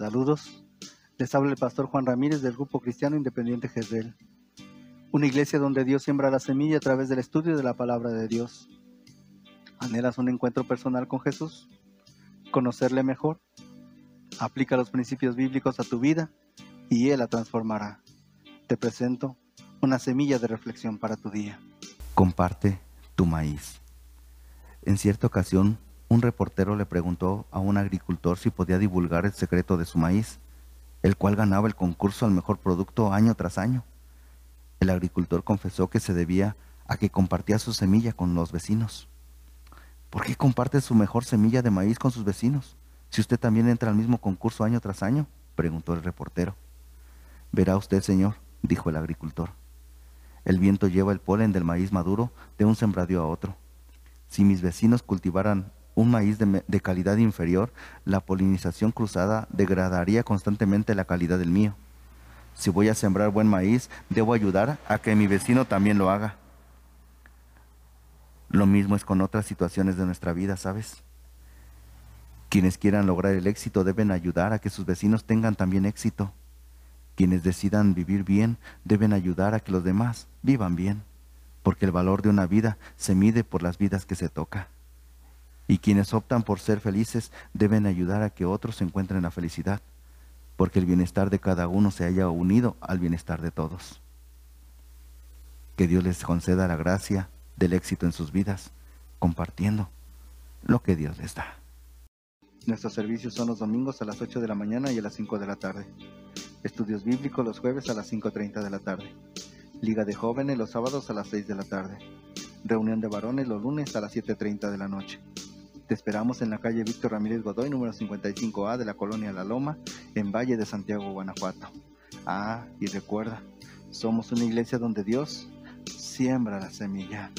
Saludos. Les habla el pastor Juan Ramírez del Grupo Cristiano Independiente Jezreel. Una iglesia donde Dios siembra la semilla a través del estudio de la palabra de Dios. ¿Anhelas un encuentro personal con Jesús? ¿Conocerle mejor? Aplica los principios bíblicos a tu vida y Él la transformará. Te presento una semilla de reflexión para tu día. Comparte tu maíz. En cierta ocasión, un reportero le preguntó a un agricultor si podía divulgar el secreto de su maíz, el cual ganaba el concurso al mejor producto año tras año. El agricultor confesó que se debía a que compartía su semilla con los vecinos. ¿Por qué comparte su mejor semilla de maíz con sus vecinos? Si usted también entra al mismo concurso año tras año, preguntó el reportero. Verá usted, señor, dijo el agricultor. El viento lleva el polen del maíz maduro de un sembradío a otro. Si mis vecinos cultivaran un maíz de, de, calidad inferior, la polinización cruzada degradaría constantemente la calidad del mío. Si voy a sembrar buen maíz, debo ayudar a que mi vecino también lo haga. Lo mismo es con otras situaciones de nuestra vida, ¿sabes? Quienes quieran lograr el éxito deben ayudar a que sus vecinos tengan también éxito. Quienes decidan vivir bien deben ayudar a que los demás vivan bien, porque el valor de una vida se mide por las vidas que se toca. Y quienes optan por ser felices deben ayudar a que otros encuentren la felicidad, porque el bienestar de cada uno se haya unido al bienestar de todos. Que Dios les conceda la gracia del éxito en sus vidas, compartiendo lo que Dios les da. Nuestros servicios son los domingos a las 8 de la mañana y a las 5 de la tarde. Estudios bíblicos los jueves a las 5.30 de la tarde. Liga de jóvenes los sábados a las 6 de la tarde. Reunión de varones los lunes a las 7.30 de la noche. Te esperamos en la calle Víctor Ramírez Godoy, número 55A de la colonia La Loma, en Valle de Santiago, Guanajuato. Ah, y recuerda, somos una iglesia donde Dios siembra la semilla.